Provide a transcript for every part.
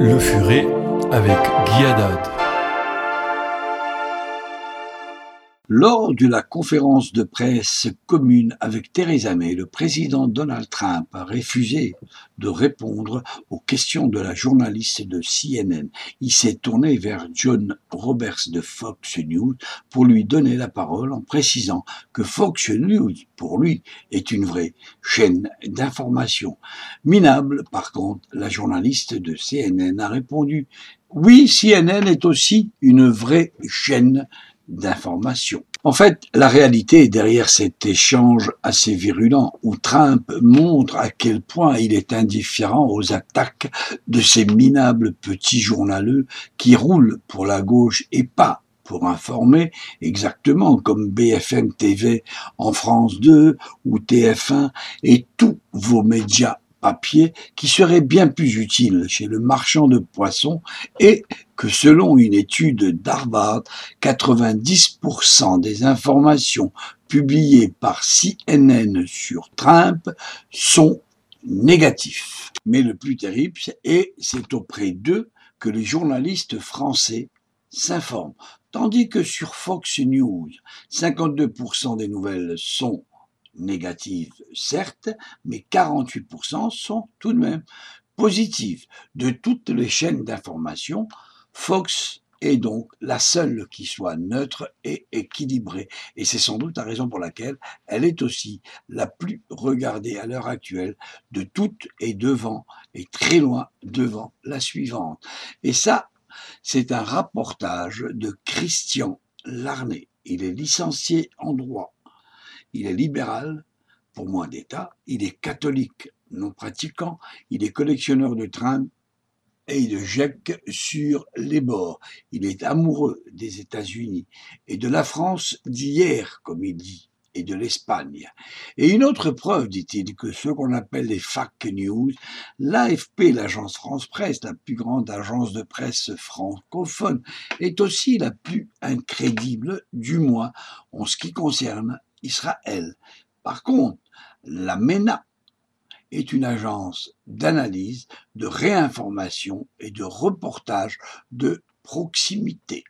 Le Furet avec Guy. Lors de la conférence de presse commune avec Theresa May, le président Donald Trump a refusé de répondre aux questions de la journaliste de CNN. Il s'est tourné vers John Roberts de Fox News pour lui donner la parole en précisant que Fox News, pour lui, est une vraie chaîne d'information. Minable, par contre, la journaliste de CNN a répondu oui, CNN est aussi une vraie chaîne d'information. En fait, la réalité derrière cet échange assez virulent où Trump montre à quel point il est indifférent aux attaques de ces minables petits journaleux qui roulent pour la gauche et pas pour informer exactement comme BFM TV en France 2 ou TF1 et tous vos médias papier qui serait bien plus utile chez le marchand de poissons et que selon une étude d'Harvard, 90% des informations publiées par CNN sur Trump sont négatifs. Mais le plus terrible, et c'est auprès d'eux que les journalistes français s'informent. Tandis que sur Fox News, 52% des nouvelles sont négatives, certes, mais 48% sont tout de même positives. De toutes les chaînes d'information, Fox est donc la seule qui soit neutre et équilibrée. Et c'est sans doute la raison pour laquelle elle est aussi la plus regardée à l'heure actuelle de toutes et devant, et très loin devant la suivante. Et ça, c'est un rapportage de Christian Larnay. Il est licencié en droit il est libéral, pour moins d'État, il est catholique, non pratiquant, il est collectionneur de trains et de jette sur les bords. Il est amoureux des États-Unis et de la France d'hier, comme il dit, et de l'Espagne. Et une autre preuve, dit-il, que ce qu'on appelle les fake news, l'AFP, l'agence France Presse, la plus grande agence de presse francophone, est aussi la plus incrédible, du moins en ce qui concerne Israël. Par contre, la MENA est une agence d'analyse, de réinformation et de reportage de proximité.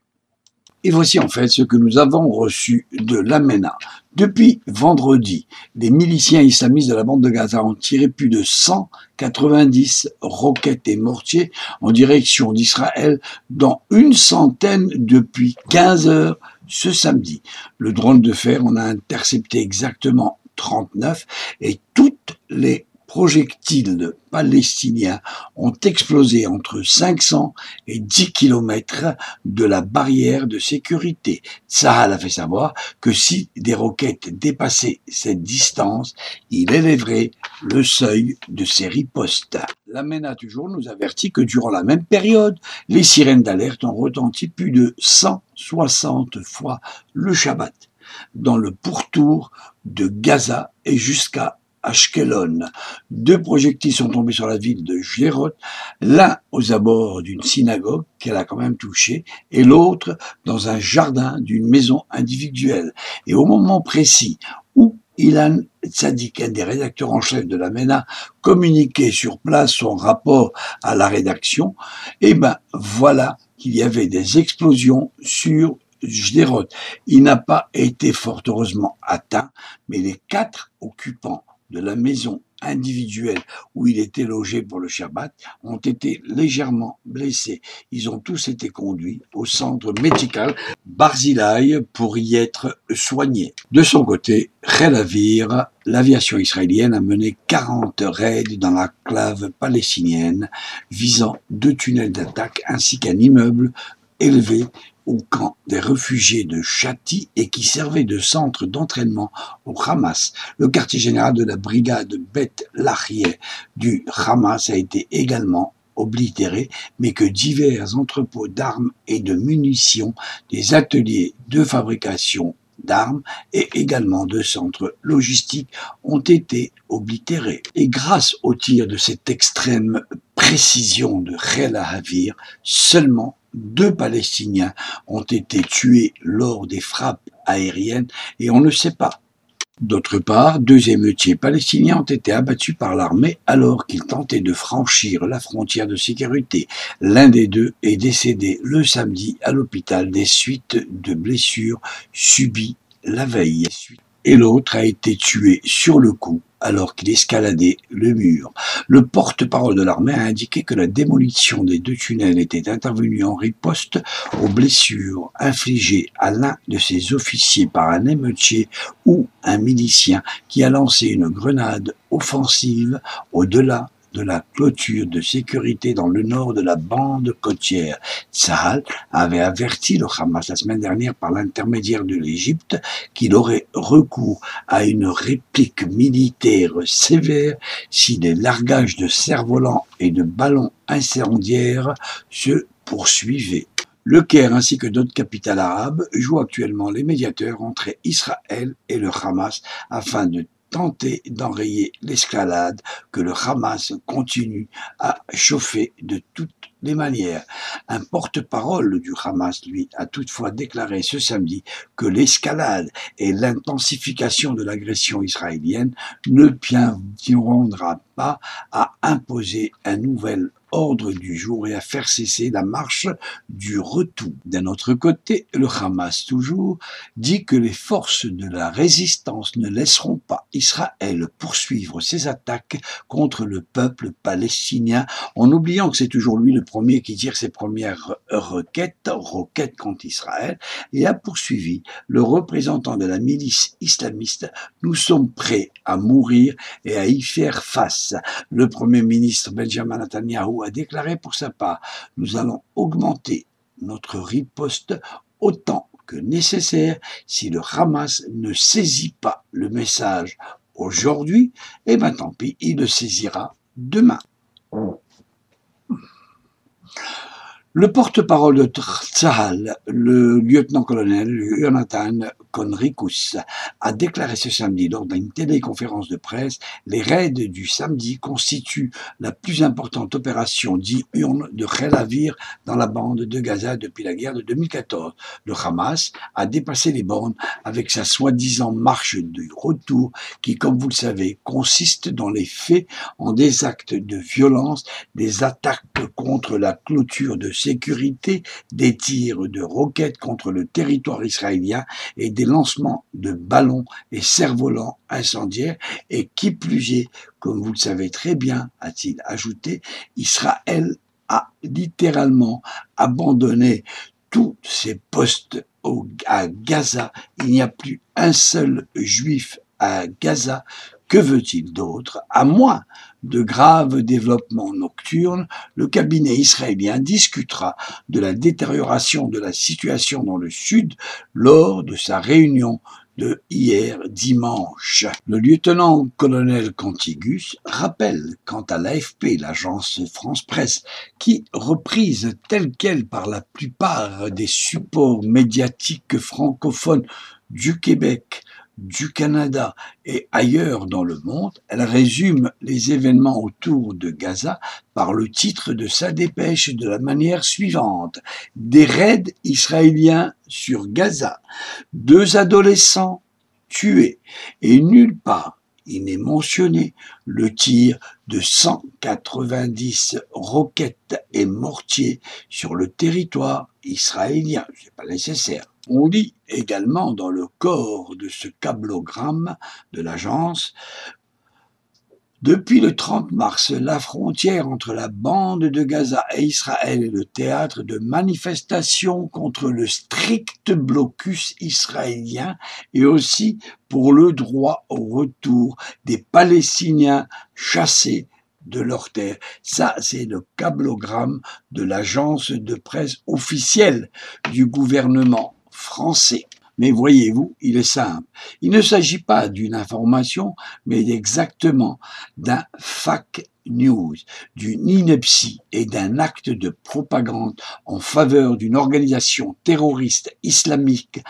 Et voici en fait ce que nous avons reçu de la MENA. Depuis vendredi, les miliciens islamistes de la bande de Gaza ont tiré plus de 190 roquettes et mortiers en direction d'Israël dans une centaine depuis 15 heures ce samedi. Le drone de fer en a intercepté exactement 39 et toutes les projectiles palestiniens ont explosé entre 500 et 10 km de la barrière de sécurité. Tsahal a fait savoir que si des roquettes dépassaient cette distance, il élèverait le seuil de ses ripostes. La MENA toujours nous avertit que durant la même période, les sirènes d'alerte ont retenti plus de 160 fois le Shabbat dans le pourtour de Gaza et jusqu'à Ashkelon. Deux projectiles sont tombés sur la ville de Gérot, l'un aux abords d'une synagogue qu'elle a quand même touché, et l'autre dans un jardin d'une maison individuelle. Et au moment précis où Ilan Tzadik, un des rédacteurs en chef de la MENA, communiquait sur place son rapport à la rédaction, eh ben voilà qu'il y avait des explosions sur Jderot. Il n'a pas été fort heureusement atteint, mais les quatre occupants de la maison individuelle où il était logé pour le Shabbat ont été légèrement blessés. Ils ont tous été conduits au centre médical Barzilai pour y être soignés. De son côté, Relavir, l'aviation israélienne a mené 40 raids dans la clave palestinienne visant deux tunnels d'attaque ainsi qu'un immeuble élevé au camp des réfugiés de Chati et qui servait de centre d'entraînement au Hamas. Le quartier général de la brigade Beth Lahrieh du Hamas a été également oblitéré, mais que divers entrepôts d'armes et de munitions, des ateliers de fabrication d'armes et également de centres logistiques ont été oblitérés. Et grâce au tir de cette extrême précision de Khel Havir, seulement deux Palestiniens ont été tués lors des frappes aériennes et on ne sait pas D'autre part, deux émeutiers palestiniens ont été abattus par l'armée alors qu'ils tentaient de franchir la frontière de sécurité. L'un des deux est décédé le samedi à l'hôpital des suites de blessures subies la veille et l'autre a été tué sur le coup alors qu'il escaladait le mur. Le porte-parole de l'armée a indiqué que la démolition des deux tunnels était intervenue en riposte aux blessures infligées à l'un de ses officiers par un émeutier ou un milicien qui a lancé une grenade offensive au-delà de la clôture de sécurité dans le nord de la bande côtière. Tsahal avait averti le Hamas la semaine dernière par l'intermédiaire de l'Égypte qu'il aurait recours à une réplique militaire sévère si des largages de cerfs-volants et de ballons incendiaires se poursuivaient. Le Caire ainsi que d'autres capitales arabes jouent actuellement les médiateurs entre Israël et le Hamas afin de tenter d'enrayer l'escalade que le Hamas continue à chauffer de toutes les manières. Un porte-parole du Hamas, lui, a toutefois déclaré ce samedi que l'escalade et l'intensification de l'agression israélienne ne viendra pas à imposer un nouvel ordre du jour et à faire cesser la marche du retour. D'un autre côté, le Hamas toujours dit que les forces de la résistance ne laisseront pas Israël poursuivre ses attaques contre le peuple palestinien en oubliant que c'est toujours lui le premier qui tire ses premières requêtes, requêtes contre Israël, et a poursuivi le représentant de la milice islamiste, nous sommes prêts à mourir et à y faire face. Le premier ministre Benjamin Netanyahu déclaré pour sa part Nous allons augmenter notre riposte autant que nécessaire si le Hamas ne saisit pas le message aujourd'hui, et eh bien tant pis, il le saisira demain. Le porte-parole de Tzahal, le lieutenant-colonel Jonathan Conricus, a déclaré ce samedi lors d'une téléconférence de presse les raids du samedi constituent la plus importante opération diurne de Khelavir dans la bande de Gaza depuis la guerre de 2014. Le Hamas a dépassé les bornes avec sa soi-disant marche du retour qui, comme vous le savez, consiste dans les faits en des actes de violence, des attaques contre la clôture de des tirs de roquettes contre le territoire israélien et des lancements de ballons et cerfs-volants incendiaires et qui plus est, comme vous le savez très bien, a-t-il ajouté, Israël a littéralement abandonné tous ses postes à Gaza. Il n'y a plus un seul juif à Gaza. Que veut-il d'autre? À moins de graves développements nocturnes, le cabinet israélien discutera de la détérioration de la situation dans le sud lors de sa réunion de hier dimanche. Le lieutenant-colonel Contigus rappelle quant à l'AFP, l'agence France Presse, qui, reprise telle qu'elle par la plupart des supports médiatiques francophones du Québec, du Canada et ailleurs dans le monde, elle résume les événements autour de Gaza par le titre de sa dépêche de la manière suivante. Des raids israéliens sur Gaza, deux adolescents tués et nulle part il n'est mentionné le tir de 190 roquettes et mortiers sur le territoire israélien. C'est pas nécessaire. On lit également dans le corps de ce cablogramme de l'agence depuis le 30 mars, la frontière entre la bande de Gaza et Israël est le théâtre de manifestations contre le strict blocus israélien et aussi pour le droit au retour des Palestiniens chassés de leur terre. Ça, c'est le cablogramme de l'agence de presse officielle du gouvernement français. Mais voyez-vous, il est simple. Il ne s'agit pas d'une information, mais exactement d'un fac news, d'une ineptie et d'un acte de propagande en faveur d'une organisation terroriste islamique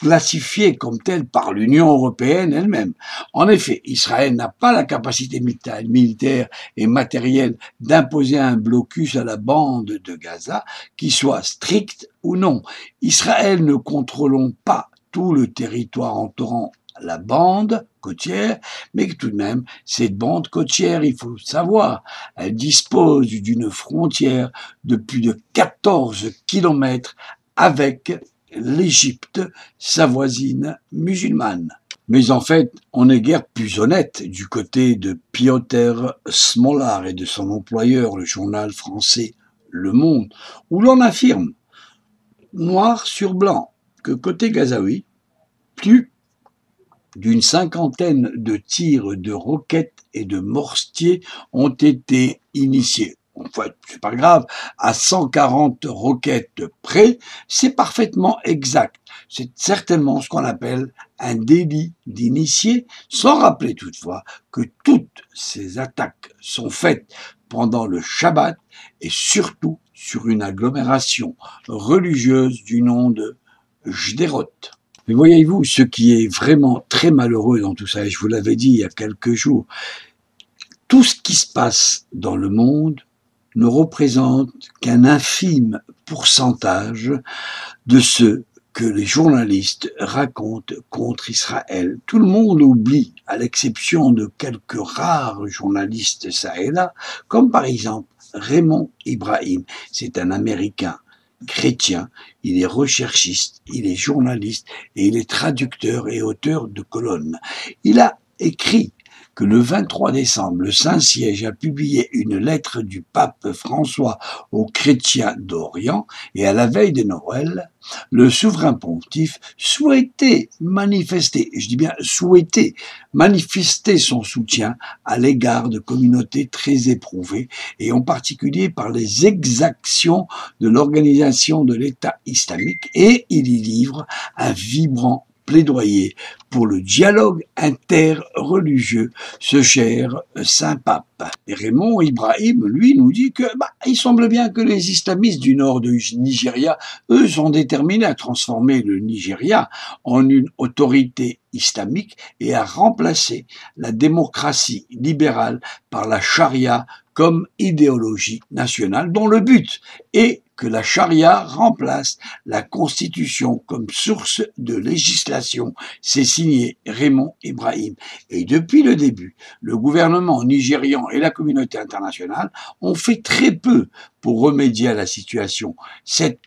classifiée comme telle par l'Union européenne elle-même. En effet, Israël n'a pas la capacité militaire et matérielle d'imposer un blocus à la bande de Gaza qui soit strict ou non. Israël ne contrôlons pas tout le territoire entourant la bande côtière, mais tout de même, cette bande côtière, il faut savoir, elle dispose d'une frontière de plus de 14 kilomètres avec l'Égypte, sa voisine musulmane. Mais en fait, on n'est guère plus honnête du côté de Piotr Smolar et de son employeur, le journal français Le Monde, où l'on affirme, noir sur blanc, que côté gazaoui, plus d'une cinquantaine de tirs de roquettes et de mortiers ont été initiés. En fait, c'est pas grave, à 140 roquettes près, c'est parfaitement exact. C'est certainement ce qu'on appelle un délit d'initié, sans rappeler toutefois que toutes ces attaques sont faites pendant le Shabbat et surtout sur une agglomération religieuse du nom de Jderot. Mais voyez-vous, ce qui est vraiment très malheureux dans tout ça, et je vous l'avais dit il y a quelques jours, tout ce qui se passe dans le monde ne représente qu'un infime pourcentage de ce que les journalistes racontent contre Israël. Tout le monde oublie, à l'exception de quelques rares journalistes ça et là, comme par exemple Raymond Ibrahim. C'est un Américain chrétien, il est recherchiste, il est journaliste et il est traducteur et auteur de colonnes. Il a écrit que le 23 décembre, le Saint-Siège a publié une lettre du pape François aux chrétiens d'Orient et à la veille de Noël, le souverain pontife souhaitait manifester, je dis bien souhaitait manifester son soutien à l'égard de communautés très éprouvées et en particulier par les exactions de l'organisation de l'État islamique et il y livre un vibrant plaidoyer pour le dialogue interreligieux, ce cher Saint-Pape. Et Raymond Ibrahim, lui, nous dit que bah, il semble bien que les islamistes du nord du Nigeria, eux, sont déterminés à transformer le Nigeria en une autorité islamique et à remplacer la démocratie libérale par la charia comme idéologie nationale dont le but est que la charia remplace la constitution comme source de législation. C'est signé Raymond Ibrahim. Et depuis le début, le gouvernement nigérian et la communauté internationale ont fait très peu pour remédier à la situation. Cet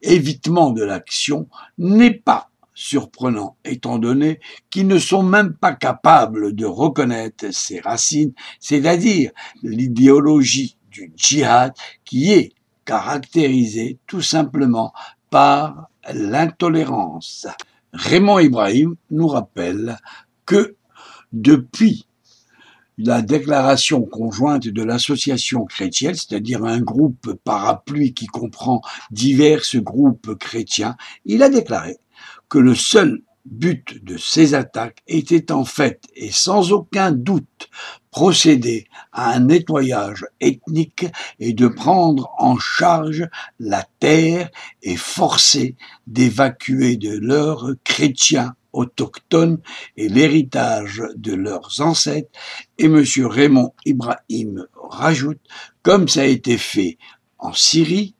évitement de l'action n'est pas surprenant, étant donné qu'ils ne sont même pas capables de reconnaître ses racines, c'est-à-dire l'idéologie du djihad qui est caractérisé tout simplement par l'intolérance. Raymond Ibrahim nous rappelle que depuis la déclaration conjointe de l'association chrétienne, c'est-à-dire un groupe parapluie qui comprend divers groupes chrétiens, il a déclaré que le seul but de ces attaques était en fait et sans aucun doute procéder à un nettoyage ethnique et de prendre en charge la terre et forcer d'évacuer de leurs chrétiens autochtones et l'héritage de leurs ancêtres. Et M. Raymond Ibrahim rajoute, comme ça a été fait en Syrie,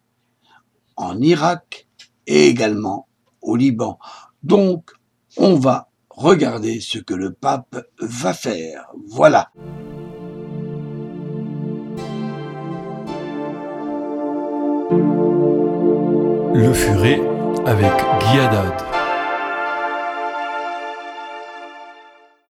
en Irak et également au Liban. Donc, on va regarder ce que le pape va faire. Voilà. Le Furet avec Guy